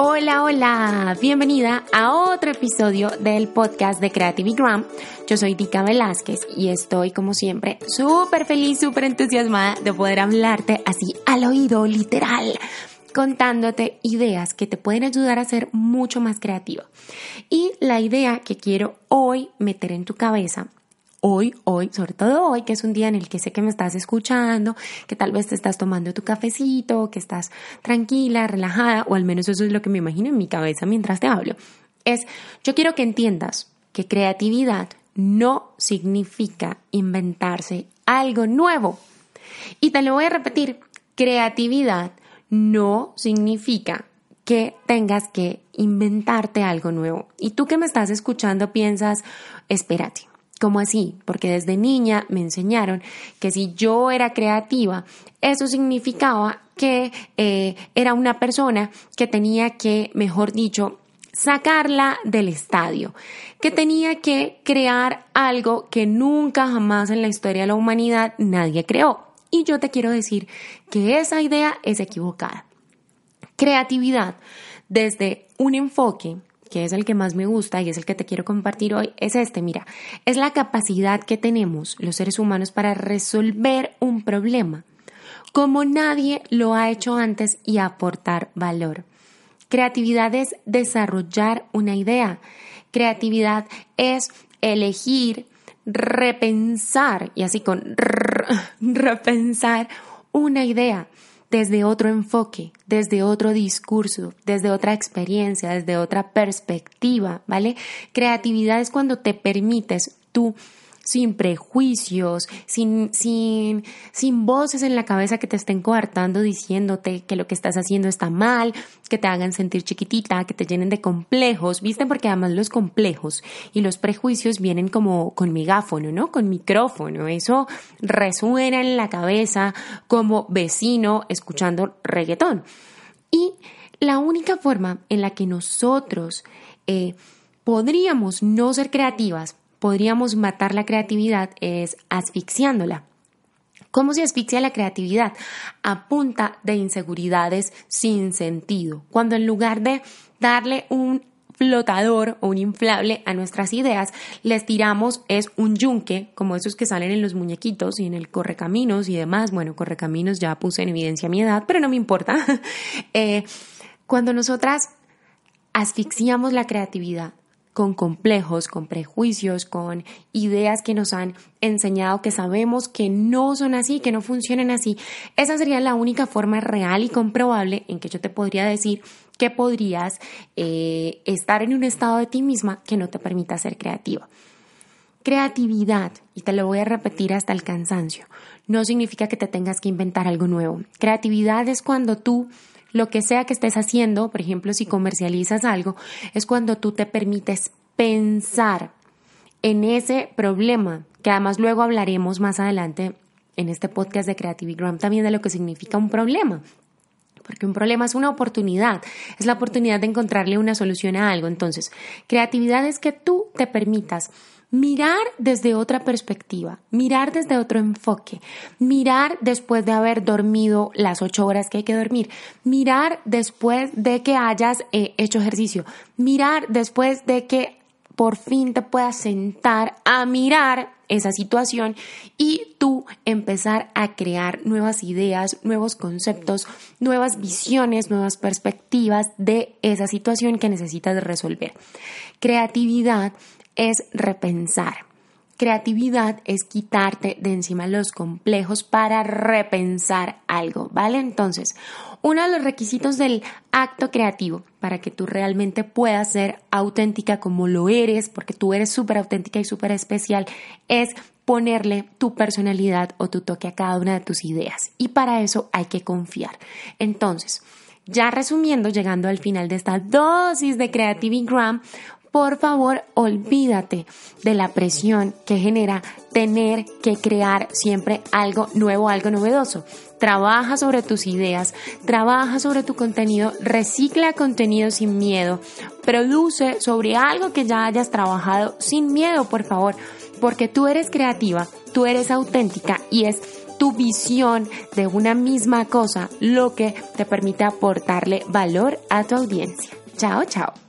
Hola, hola, bienvenida a otro episodio del podcast de Creativigram. Yo soy Dika Velázquez y estoy como siempre súper feliz, súper entusiasmada de poder hablarte así al oído, literal, contándote ideas que te pueden ayudar a ser mucho más creativa. Y la idea que quiero hoy meter en tu cabeza hoy, hoy, sobre todo hoy, que es un día en el que sé que me estás escuchando, que tal vez te estás tomando tu cafecito, que estás tranquila, relajada, o al menos eso es lo que me imagino en mi cabeza mientras te hablo, es, yo quiero que entiendas que creatividad no significa inventarse algo nuevo. Y te lo voy a repetir, creatividad no significa que tengas que inventarte algo nuevo. Y tú que me estás escuchando piensas, espérate, ¿Cómo así? Porque desde niña me enseñaron que si yo era creativa, eso significaba que eh, era una persona que tenía que, mejor dicho, sacarla del estadio, que tenía que crear algo que nunca jamás en la historia de la humanidad nadie creó. Y yo te quiero decir que esa idea es equivocada. Creatividad desde un enfoque que es el que más me gusta y es el que te quiero compartir hoy, es este, mira, es la capacidad que tenemos los seres humanos para resolver un problema como nadie lo ha hecho antes y aportar valor. Creatividad es desarrollar una idea. Creatividad es elegir, repensar, y así con repensar una idea desde otro enfoque, desde otro discurso, desde otra experiencia, desde otra perspectiva, ¿vale? Creatividad es cuando te permites tú sin prejuicios, sin, sin, sin voces en la cabeza que te estén coartando diciéndote que lo que estás haciendo está mal, que te hagan sentir chiquitita, que te llenen de complejos, ¿viste? Porque además los complejos y los prejuicios vienen como con megáfono, ¿no? Con micrófono. Eso resuena en la cabeza como vecino escuchando reggaetón. Y la única forma en la que nosotros eh, podríamos no ser creativas podríamos matar la creatividad es asfixiándola. ¿Cómo se asfixia la creatividad? A punta de inseguridades sin sentido. Cuando en lugar de darle un flotador o un inflable a nuestras ideas, les tiramos es un yunque, como esos que salen en los muñequitos y en el correcaminos y demás. Bueno, correcaminos ya puse en evidencia mi edad, pero no me importa. Eh, cuando nosotras asfixiamos la creatividad, con complejos, con prejuicios, con ideas que nos han enseñado que sabemos que no son así, que no funcionan así. Esa sería la única forma real y comprobable en que yo te podría decir que podrías eh, estar en un estado de ti misma que no te permita ser creativa. Creatividad, y te lo voy a repetir hasta el cansancio, no significa que te tengas que inventar algo nuevo. Creatividad es cuando tú lo que sea que estés haciendo, por ejemplo, si comercializas algo, es cuando tú te permites pensar en ese problema, que además luego hablaremos más adelante en este podcast de Creativigram también de lo que significa un problema. Porque un problema es una oportunidad, es la oportunidad de encontrarle una solución a algo. Entonces, creatividad es que tú te permitas mirar desde otra perspectiva, mirar desde otro enfoque, mirar después de haber dormido las ocho horas que hay que dormir, mirar después de que hayas eh, hecho ejercicio, mirar después de que por fin te puedas sentar a mirar esa situación y tú empezar a crear nuevas ideas, nuevos conceptos, nuevas visiones, nuevas perspectivas de esa situación que necesitas resolver. Creatividad es repensar. Creatividad es quitarte de encima los complejos para repensar algo, ¿vale? Entonces, uno de los requisitos del acto creativo para que tú realmente puedas ser auténtica como lo eres, porque tú eres súper auténtica y súper especial, es ponerle tu personalidad o tu toque a cada una de tus ideas. Y para eso hay que confiar. Entonces, ya resumiendo, llegando al final de esta dosis de Creativigram, por favor, olvídate de la presión que genera tener que crear siempre algo nuevo, algo novedoso. Trabaja sobre tus ideas, trabaja sobre tu contenido, recicla contenido sin miedo, produce sobre algo que ya hayas trabajado sin miedo, por favor, porque tú eres creativa, tú eres auténtica y es tu visión de una misma cosa lo que te permite aportarle valor a tu audiencia. Chao, chao.